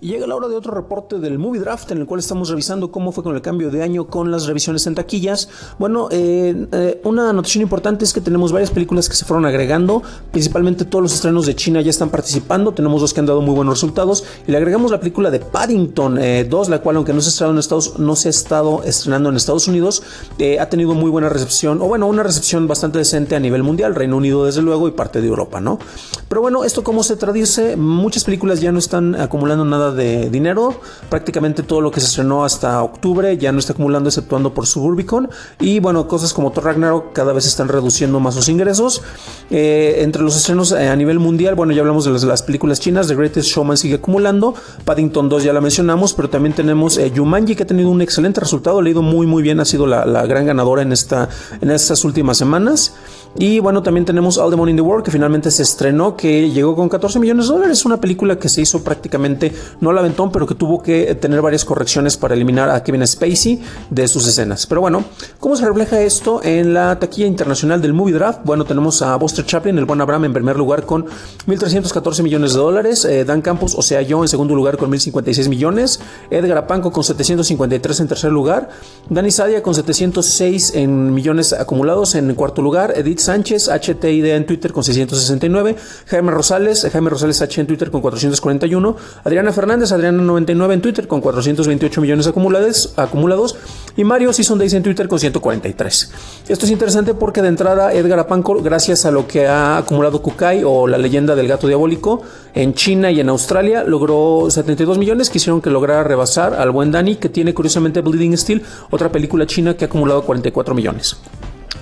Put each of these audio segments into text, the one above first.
Y llega la hora de otro reporte del Movie Draft en el cual estamos revisando cómo fue con el cambio de año con las revisiones en taquillas. Bueno, eh, eh, una noticia importante es que tenemos varias películas que se fueron agregando, principalmente todos los estrenos de China ya están participando, tenemos dos que han dado muy buenos resultados y le agregamos la película de Paddington 2, eh, la cual aunque no se, ha en Estados, no se ha estado estrenando en Estados Unidos, ha tenido muy buena recepción, o bueno, una recepción bastante decente a nivel mundial, Reino Unido desde luego y parte de Europa, ¿no? Pero bueno, esto cómo se traduce, muchas películas ya no están acumulando nada de dinero. Prácticamente todo lo que se estrenó hasta octubre ya no está acumulando, exceptuando por Suburbicon. Y bueno, cosas como Thor Ragnarok cada vez están reduciendo más sus ingresos. Eh, entre los estrenos eh, a nivel mundial, bueno, ya hablamos de las, películas chinas. The Greatest Showman sigue acumulando. Paddington 2 ya la mencionamos, pero también tenemos eh, Yumanji que ha tenido un excelente resultado. Leído muy, muy bien. Ha sido la, la gran ganadora en, esta, en estas últimas semanas. Y bueno, también tenemos All the Money in the World, que finalmente se estrenó, que llegó con 14 millones de dólares. Una película que se hizo prácticamente, no la aventón, pero que tuvo que tener varias correcciones para eliminar a Kevin Spacey de sus escenas. Pero bueno, ¿cómo se refleja esto en la taquilla internacional del Movie Draft? Bueno, tenemos a Buster Chaplin, el buen Abraham, en primer lugar con 1.314 millones de dólares. Eh, Dan Campos, o sea, yo en segundo lugar con 1.056 millones. Edgar Apanco con 753 en tercer lugar. Dani Sadia con 706 en millones acumulados en cuarto lugar. Edith Sánchez, HTID en Twitter con 669, Jaime Rosales, Jaime Rosales H en Twitter con 441, Adriana Fernández, Adriana 99 en Twitter con 428 millones acumulados, acumulados y Mario Season Days en Twitter con 143. Esto es interesante porque de entrada Edgar Apanco, gracias a lo que ha acumulado Kukai o la leyenda del gato diabólico en China y en Australia, logró 72 millones que hicieron que lograra rebasar al buen Dani que tiene curiosamente Bleeding Steel, otra película china que ha acumulado 44 millones.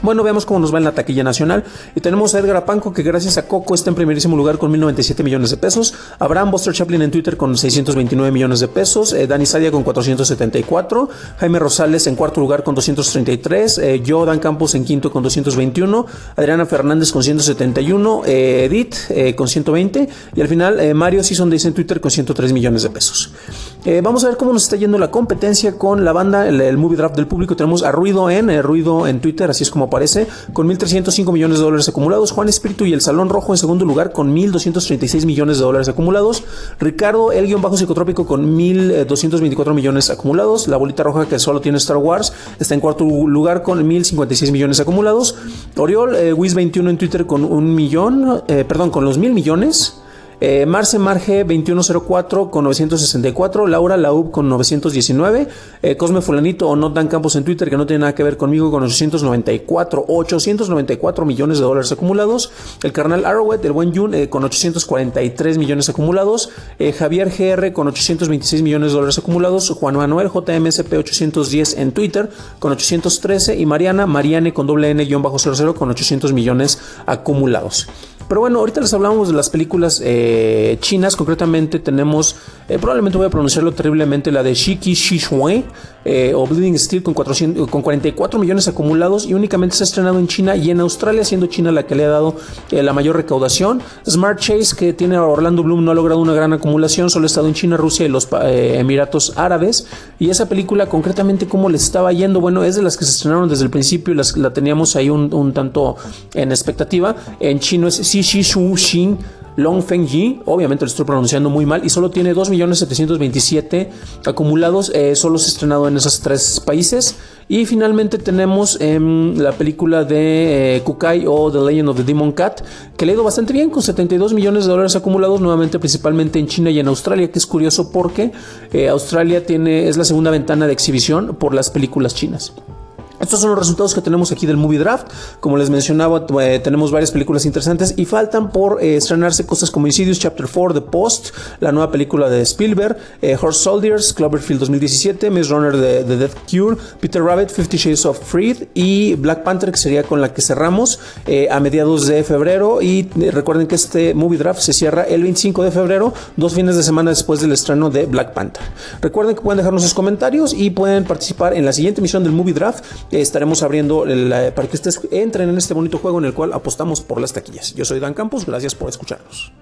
Bueno, veamos cómo nos va en la taquilla nacional. Y tenemos a Edgar Apanco, que gracias a Coco está en primerísimo lugar con 1097 millones de pesos. Abraham Buster Chaplin en Twitter con 629 millones de pesos. Eh, Dani Sadia con 474. Jaime Rosales en cuarto lugar con 233. Eh, yo, Dan Campos en quinto con 221. Adriana Fernández con 171. Eh, Edith eh, con 120. Y al final, Mario Season Days en Twitter con 103 millones de pesos. Vamos a ver cómo nos está yendo la competencia con la banda, el, movie draft del público. Tenemos a Ruido en, Ruido en Twitter, así es como aparece, con 1.305 millones de dólares acumulados. Juan Espíritu y el Salón Rojo en segundo lugar con 1.236 millones de dólares acumulados. Ricardo, el guion bajo psicotrópico con 1.224 millones acumulados. La bolita roja que solo tiene Star Wars está en cuarto lugar con 1.056 millones acumulados. Oriol, eh, Wiz21 en Twitter con un millón, eh, perdón, con los mil millones. Eh, Marce Marge 2104 con 964, Laura Laub con 919, eh, Cosme Fulanito o Not Dan Campos en Twitter que no tiene nada que ver conmigo con 894, 894 millones de dólares acumulados, el carnal Arrowhead, el buen Jun eh, con 843 millones acumulados, Javier GR con 826 millones de dólares acumulados, Juan Manuel JMSP 810 en Twitter con 813 y Mariana Mariane con doble N-00 con 800 millones acumulados. Pero bueno, ahorita les hablamos de las películas eh, chinas. Concretamente tenemos, eh, probablemente voy a pronunciarlo terriblemente, la de Shiki Shishue eh, o Bleeding Steel con, 400, con 44 millones acumulados y únicamente se ha estrenado en China y en Australia, siendo China la que le ha dado la mayor recaudación. Smart Chase, que tiene a Orlando Bloom, no ha logrado una gran acumulación, solo ha estado en China, Rusia y los Emiratos Árabes. Y esa película, concretamente, ¿cómo le estaba yendo? Bueno, es de las que se estrenaron desde el principio, las, la teníamos ahí un, tanto en expectativa. En chino es Xi Shu Xin Long Feng Yi, obviamente lo estoy pronunciando muy mal, y solo tiene 2.727 acumulados, eh, solo se ha estrenado en esos tres países. Y finalmente tenemos em, la película de eh, Kukai o The Legend of the Demon Cat, que le ha ido bastante bien, con 72 millones de dólares acumulados, nuevamente principalmente en China y en Australia, que es curioso porque eh, Australia tiene, es la segunda ventana de exhibición por las películas chinas. Estos son los resultados que tenemos aquí del Movie Draft. Como les mencionaba, eh, tenemos varias películas interesantes y faltan por eh, estrenarse cosas como Insidious Chapter 4, The Post, la nueva película de Spielberg, eh, Horse Soldiers, Cloverfield 2017, Miss Runner de, The Death Cure, Peter Rabbit, Fifty Shades of Freed y Black Panther, que sería con la que cerramos a mediados de febrero. Y recuerden que este Movie Draft se cierra el 25 de febrero, dos fines de semana después del estreno de Black Panther. Recuerden que pueden dejarnos sus comentarios y pueden participar en la siguiente emisión del Movie Draft estaremos abriendo para que ustedes entren en este bonito juego en el cual apostamos por las taquillas. Yo soy Dan Campos, gracias por escucharnos.